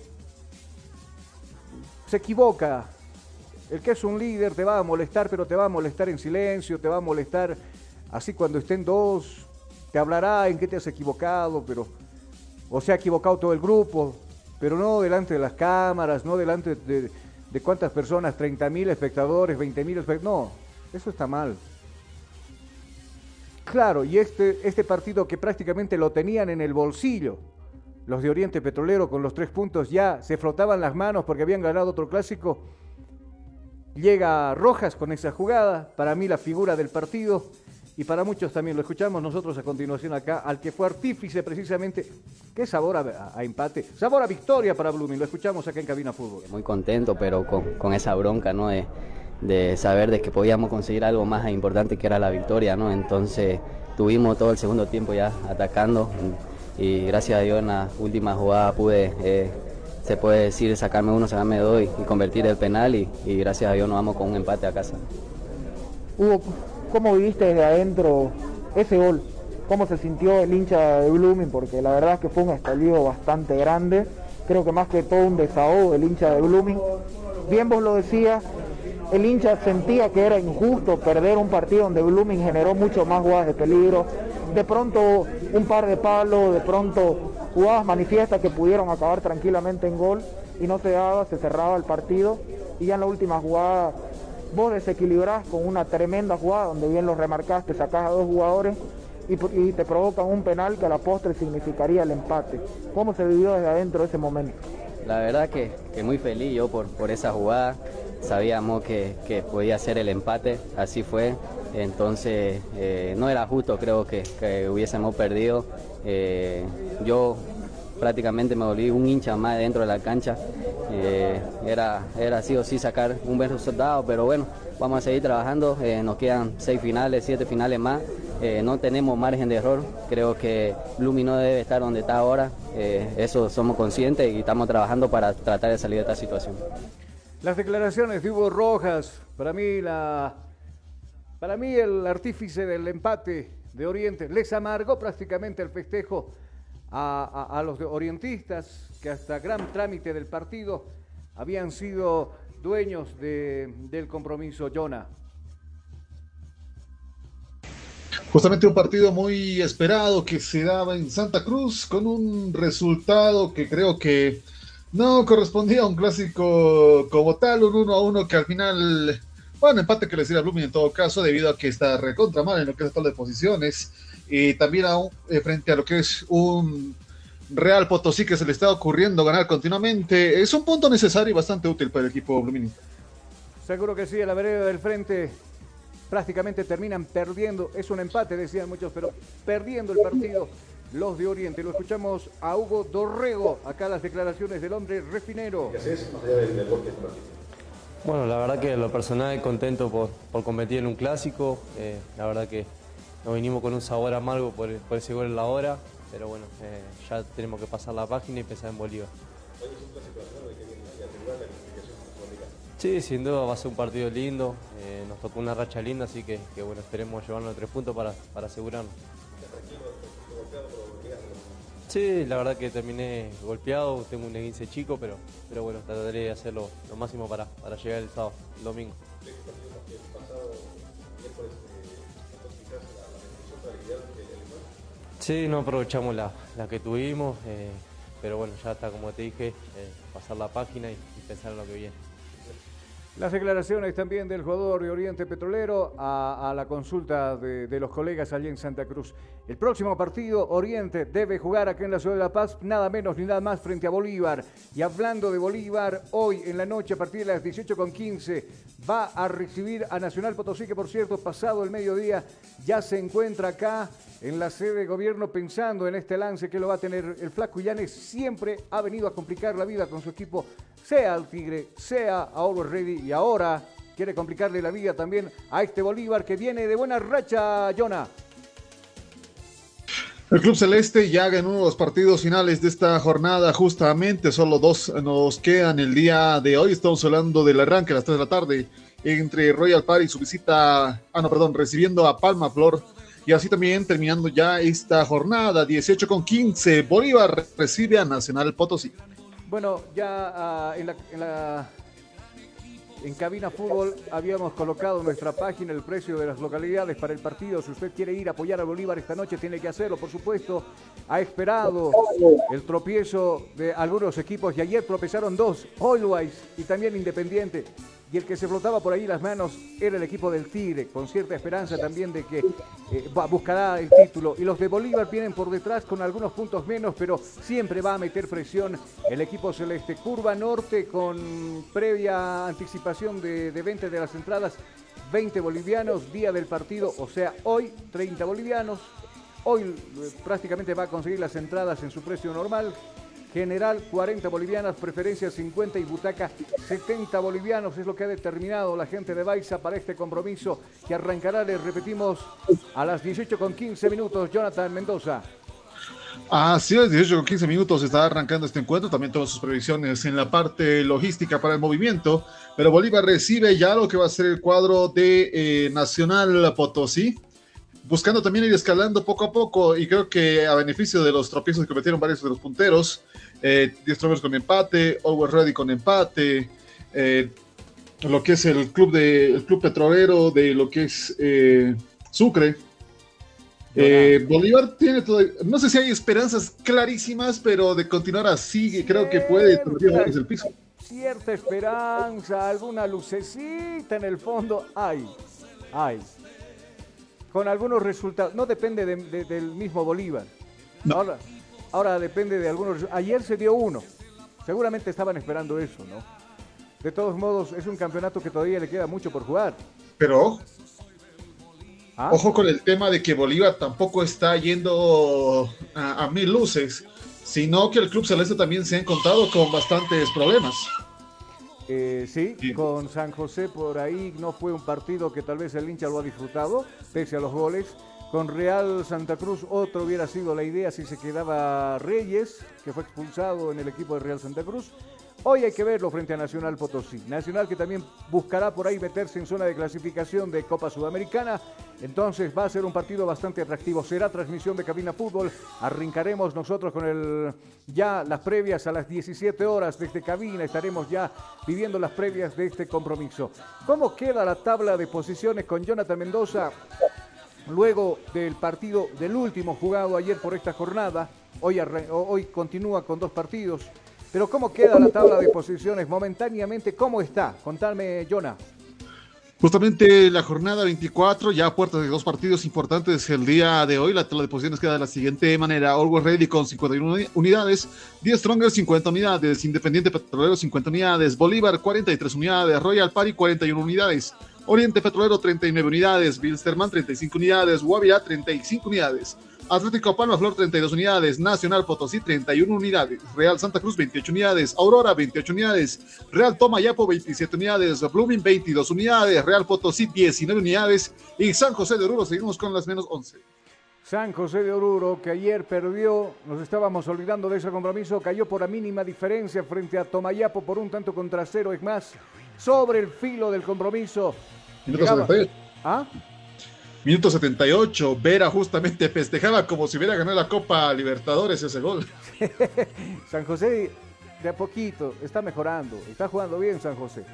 se equivoca. El que es un líder te va a molestar, pero te va a molestar en silencio, te va a molestar así cuando estén dos, te hablará en qué te has equivocado, pero o se ha equivocado todo el grupo, pero no delante de las cámaras, no delante de, de cuántas personas, 30 mil espectadores, 20 mil espectadores, no, eso está mal. Claro, y este, este partido que prácticamente lo tenían en el bolsillo, los de Oriente Petrolero con los tres puntos ya se frotaban las manos porque habían ganado otro clásico. Llega Rojas con esa jugada, para mí la figura del partido y para muchos también. Lo escuchamos nosotros a continuación acá, al que fue artífice precisamente. Qué sabor a, a empate, sabor a victoria para Blooming. Lo escuchamos acá en Cabina Fútbol. Muy contento, pero con, con esa bronca, ¿no? De, de saber de que podíamos conseguir algo más importante que era la victoria, ¿no? Entonces tuvimos todo el segundo tiempo ya atacando y gracias a Dios en la última jugada pude, eh, se puede decir, sacarme uno, sacarme dos y, y convertir el penal y, y, gracias a Dios nos vamos con un empate a casa. Hugo, ¿cómo viviste desde adentro ese gol? ¿Cómo se sintió el hincha de Blooming? Porque la verdad es que fue un estallido bastante grande, creo que más que todo un desahogo del hincha de Blooming. Bien vos lo decías, el hincha sentía que era injusto perder un partido donde Blooming generó mucho más jugadas de peligro, de pronto un par de palos, de pronto jugadas manifiestas que pudieron acabar tranquilamente en gol y no se daba, se cerraba el partido y ya en la última jugada vos desequilibrás con una tremenda jugada donde bien lo remarcaste, sacás a dos jugadores y, te provocan un penal que a la postre significaría el empate. ¿Cómo se vivió desde adentro ese momento? la verdad que, que muy feliz yo por, por esa jugada. Sabíamos que, que podía ser el empate, así fue. Entonces eh, no era justo, creo que, que hubiésemos perdido. Eh, yo prácticamente me volví un hincha más dentro de la cancha. Eh, era, era sí o sí sacar un buen resultado, pero bueno, vamos a seguir trabajando. Eh, nos quedan seis finales, siete finales más. Eh, no tenemos margen de error. Creo que Lumi no debe estar donde está ahora. Eso somos conscientes y estamos trabajando para tratar de salir de esta situación. Las declaraciones de Hugo Rojas, para mí la para mí el artífice del empate de Oriente les amargó prácticamente el festejo a, los orientistas que hasta gran trámite del partido habían sido dueños de- del compromiso. Jonah. Justamente un partido muy esperado que se daba en Santa Cruz con un resultado que creo que no correspondía a un clásico como tal, un 1 a 1 que al final, bueno, empate que le sirve a Blooming en todo caso, debido a que está recontra mal en lo que es el de posiciones y también a un- eh, frente a lo que es un Real Potosí que se le está ocurriendo ganar continuamente. Es un punto necesario y bastante útil para el equipo Blooming. Seguro que sí, a la vereda del frente prácticamente terminan perdiendo. Es un empate, decían muchos, pero perdiendo el partido los de Oriente. Lo escuchamos a Hugo Dorrego, acá las declaraciones del hombre refinero. Bueno, la verdad que lo personal contento por, por competir en un clásico. eh, la verdad que nos vinimos con un sabor amargo por, por ese gol en la hora, pero bueno, eh, ya tenemos que pasar la página y pensar en Bolívar. Sí, sin duda va a ser un partido lindo, eh, nos tocó una racha linda, así que, que bueno, esperemos llevarnos los tres puntos para, para asegurarnos. Sí, la verdad que terminé golpeado, tengo un esguince chico, pero, pero bueno, trataré de hacerlo lo máximo para, para llegar el sábado, el domingo. Sí, no aprovechamos la, que tuvimos, eh, pero bueno, ya está como te dije, eh, pasar la página y, y pensar en lo que viene. Las declaraciones también del jugador de Oriente Petrolero a, la consulta de, los colegas allí en Santa Cruz. El próximo partido, Oriente debe jugar aquí en la ciudad de La Paz, nada menos ni nada más frente a Bolívar. Y hablando de Bolívar, hoy en la noche a partir de las 18.15 va a recibir a Nacional Potosí, que por cierto, pasado el mediodía ya se encuentra acá en la sede de gobierno pensando en este lance que lo va a tener el Flaco Illanes. Siempre ha venido a complicar la vida con su equipo, sea al Tigre, sea a Always Ready y ahora quiere complicarle la vida también a este Bolívar que viene de buena racha, Jonah. El Club Celeste ya ganó los partidos finales de esta jornada, justamente solo dos nos quedan el día de hoy. Estamos hablando del arranque a las 3 de la tarde entre Royal Party y su visita, ah no, perdón, recibiendo a Palma Flor. Y así también terminando ya esta jornada, 18 con 15, Bolívar recibe a Nacional Potosí. Bueno, ya ah, en, la, en la- en Cabina Fútbol habíamos colocado nuestra página el precio de las localidades para el partido. Si usted quiere ir a apoyar a Bolívar esta noche, tiene que hacerlo, por supuesto. Ha esperado el tropiezo de algunos equipos y ayer tropezaron dos, Always y también Independiente. Y el que se flotaba por ahí las manos era el equipo del Tigre, con cierta esperanza también de que eh, buscará el título. Y los de Bolívar vienen por detrás con algunos puntos menos, pero siempre va a meter presión el equipo celeste. Curva Norte con previa anticipación de, de venta de las entradas, 20 bolivianos, día del partido, o sea, hoy 30 bolivianos. Hoy eh, prácticamente va a conseguir las entradas en su precio normal. General 40 bolivianas, preferencia 50 y butaca 70 bolivianos. Es lo que ha determinado la gente de Baiza para este compromiso que arrancará, les repetimos, a las 18 con 15 minutos. Jonathan Mendoza. Así es, 18 con 15 minutos está arrancando este encuentro. También todas sus previsiones en la parte logística para el movimiento. Pero Bolívar recibe ya lo que va a ser el cuadro de eh, Nacional Potosí. Buscando también ir escalando poco a poco. Y creo que a beneficio de los tropiezos que cometieron varios de los punteros. Eh, Trovers con empate, Always Ready con empate. eh, lo que es el club de el club petrolero de lo que es eh, Sucre. Eh, Bolívar tiene todavía, no sé si hay esperanzas clarísimas, pero de continuar así, creo que puede el piso. Cierta esperanza, alguna lucecita en el fondo. Hay, hay. Con algunos resultados. No depende de- de- del mismo Bolívar. Ahora, ahora depende de algunos. Ayer se dio uno. Seguramente estaban esperando eso, ¿no? De todos modos, es un campeonato que todavía le queda mucho por jugar. Pero ¿Ah? ojo con el tema de que Bolívar tampoco está yendo a, a mil luces, sino que el Club Celeste también se ha encontrado con bastantes problemas. Eh, sí, con San José por ahí no fue un partido que tal vez el hincha lo ha disfrutado, pese a los goles. Con Real Santa Cruz otro hubiera sido la idea si se quedaba Reyes, que fue expulsado en el equipo de Real Santa Cruz. Hoy hay que verlo frente a Nacional Potosí. Nacional que también buscará por ahí meterse en zona de clasificación de Copa Sudamericana. Entonces va a ser un partido bastante atractivo. Será transmisión de Cabina Fútbol. Arrancaremos nosotros con el ya las previas a las 17 horas desde Cabina. Estaremos ya viviendo las previas de este compromiso. ¿Cómo queda la tabla de posiciones con Jonathan Mendoza? Luego del partido del último jugado ayer por esta jornada, hoy, hoy continúa con dos partidos. Pero ¿cómo queda la tabla de posiciones momentáneamente? ¿Cómo está? Contame, Jonah. Justamente la jornada 24, ya a puertas de dos partidos importantes el día de hoy. La tabla de posiciones queda de la siguiente manera: Always Ready con 51 uni- unidades, 10 Stronger 50 unidades, Independiente Petrolero 50 unidades, Bolívar 43 unidades, Royal Party 41 unidades, Oriente Petrolero 39 unidades, Bilsterman 35 unidades, Guavirá 35 unidades, Atlético Palma Flor 32 unidades, Nacional Potosí 31 unidades, Real Santa Cruz 28 unidades, Aurora 28 unidades, Real Tomayapo 27 unidades, Blooming 22 unidades, Real Potosí 19 unidades. Y San José de Oruro seguimos con las menos 11. San José de Oruro, que ayer perdió, nos estábamos olvidando de ese compromiso, cayó por la mínima diferencia frente a Tomayapo por un tanto contra cero. Es más, sobre el filo del compromiso. Minuto llegaba- 78. ¿Ah? Minuto 78, Vera justamente festejaba como si hubiera ganado la Copa Libertadores ese gol. San José de a poquito está mejorando, está jugando bien San José.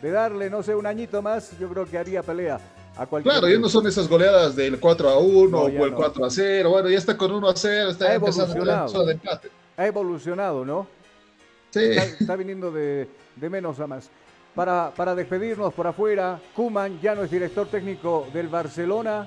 De darle, no sé, un añito más, yo creo que haría pelea a cualquier. Claro, ya no son esas goleadas del 4 a 1 No, o el no. 4 a 0. Bueno, ya está con 1 a 0, está Ha evolucionado. de empate. Ha evolucionado, ¿no? Sí. Está, está viniendo de, de menos a más. Para, para despedirnos por afuera, Kuman ya no es director técnico del Barcelona.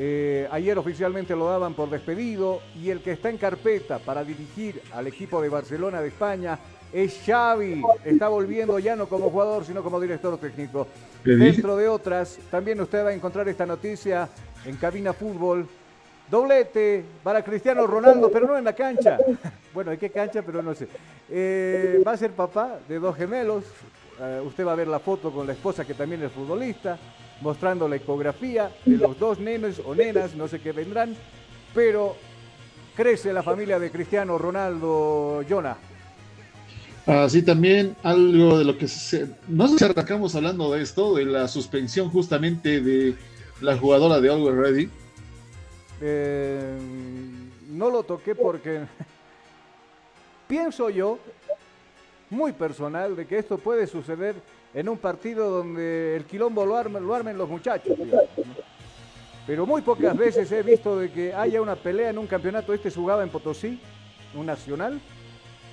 Eh, ayer oficialmente lo daban por despedido y el que está en carpeta para dirigir al equipo de Barcelona de España es Xavi. Está volviendo ya no como jugador, sino como director técnico. Dentro de otras, también usted va a encontrar esta noticia en Cabina Fútbol. Doblete para Cristiano Ronaldo, pero no en la cancha. Bueno, ¿en qué cancha? Pero no sé. Eh, va a ser papá de dos gemelos. Eh, usted va a ver la foto con la esposa que también es futbolista, mostrando la ecografía de los dos nenes o nenas, no sé qué vendrán. Pero crece la familia de Cristiano Ronaldo, Jonah. Así también algo de lo que se... No sé si arrancamos hablando de esto, de la suspensión justamente de la jugadora de Always Ready. Eh, no lo toqué porque pienso yo, muy personal, de que esto puede suceder en un partido donde el quilombo lo armen, lo armen los muchachos. Pero muy pocas veces he visto de que haya una pelea en un campeonato. Este jugaba en Potosí, un nacional,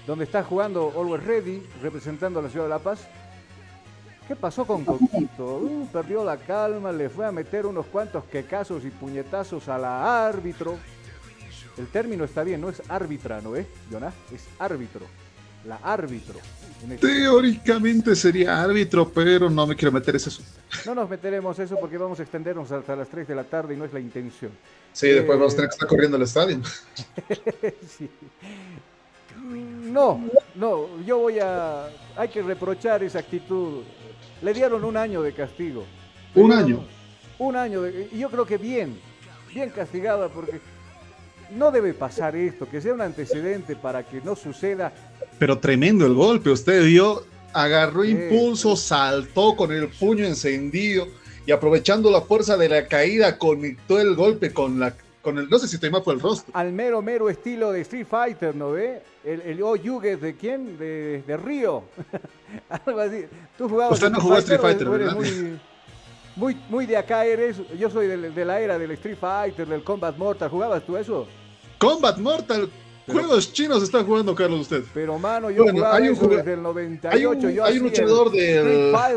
donde está jugando Always Ready, representando a la ciudad de La Paz. ¿Qué pasó con Coquito? Uh, perdió la calma, le fue a meter unos cuantos quecazos y puñetazos a la árbitro. El término está bien, no es árbitra, ¿no es, Jonás? Es árbitro. La árbitro. Este- Teóricamente sería árbitro, pero no me quiero meter asunto. No nos meteremos eso porque vamos a extendernos hasta las 3 de la tarde y no es la intención. Sí, después Eh, vamos a tener que estar corriendo al estadio. Sí. No, no, yo voy a... Hay que reprochar esa actitud. Le dieron un año de castigo. Un año. Un año, de- y yo creo que bien, bien castigada porque no debe pasar esto, que sea un antecedente para que no suceda. Pero tremendo el golpe, usted vio, agarró Sí. impulso, saltó con el puño encendido y aprovechando la fuerza de la caída conectó el golpe con la con el no sé si te fue el rostro. Al mero, mero estilo de Street Fighter, ¿no ve? El, el Yuget de quién? De, de Río. Algo así. Tú jugabas Usted no jugó Street Fighter, ¿verdad? Muy, muy, muy de acá eres. Yo soy de, la era del Street Fighter, del Combat Mortal. ¿Jugabas tú eso? Combat Mortal, juegos chinos está jugando Carlos usted. Pero mano, yo Bueno, jugaba hay un desde el 98. Hay un, yo hay un hacía luchador el del-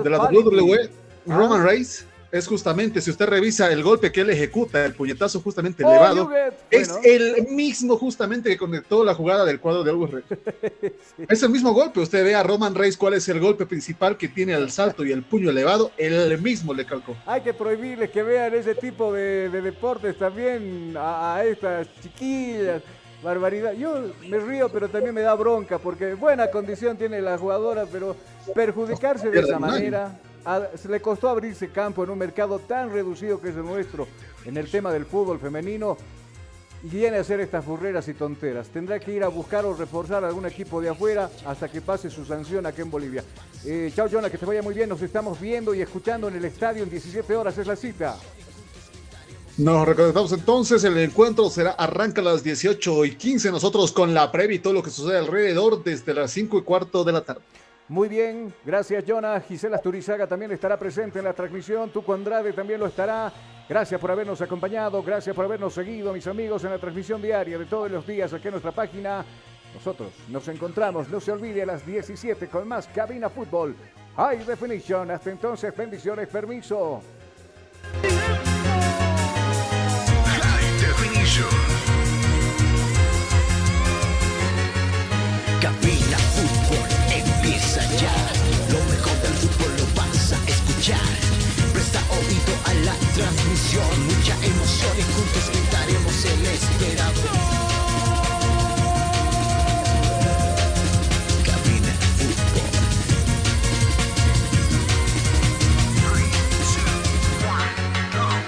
de la. WWE, Ah. Roman Reigns, es justamente, si usted revisa el golpe que él ejecuta, el puñetazo justamente Oh, elevado, es Bueno. el mismo justamente que conectó la jugada del cuadro de Always Ready. Es el mismo golpe. Usted ve a Roman Reigns cuál es el golpe principal que tiene el salto y el puño elevado, el mismo le calcó. Hay que prohibirles que vean ese tipo de, de deportes también a, a estas chiquillas. Barbaridad. Yo me río, pero también me da bronca porque buena condición tiene la jugadora, pero perjudicarse de esa manera. Se le costó abrirse campo en un mercado tan reducido que es el nuestro en el tema del fútbol femenino. Viene a hacer estas burreras y tonteras. Tendrá que ir a buscar o reforzar algún equipo de afuera hasta que pase su sanción aquí en Bolivia. Eh, chao, Jonah, que te vaya muy bien. Nos estamos viendo y escuchando en el estadio en 17 horas. Es la cita. Nos reconectamos entonces, el encuentro será, arranca a las 18 y 15, nosotros con la previa y todo lo que sucede alrededor desde las 5 y cuarto de la tarde. Muy bien, gracias Jonah. Gisela Turizaga también estará presente en la transmisión. Tuco Andrade también lo estará. Gracias por habernos acompañado, gracias por habernos seguido, mis amigos, en la transmisión diaria de todos los días aquí en nuestra página. Nosotros nos encontramos, no se olvide, a las 17 con más Cabina Fútbol. High Definition. Hasta entonces, bendiciones, permiso. Lo mejor del fútbol lo vas a escuchar. Presta oído a la transmisión. Mucha emoción y juntos gritaremos el esperado. Fútbol.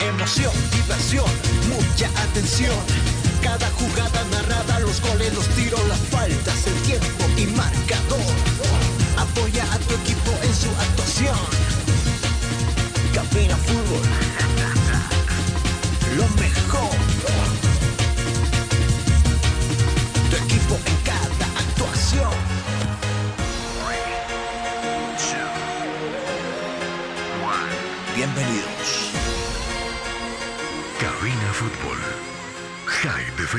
Emoción, diversión, mucha atención. Cada jugada narrada, los goles, los tiros, las faltas, el tiempo y marcador. Apoya a tu equipo en su actuación. Cabina Fútbol. Lo mejor. Tu equipo en cada actuación.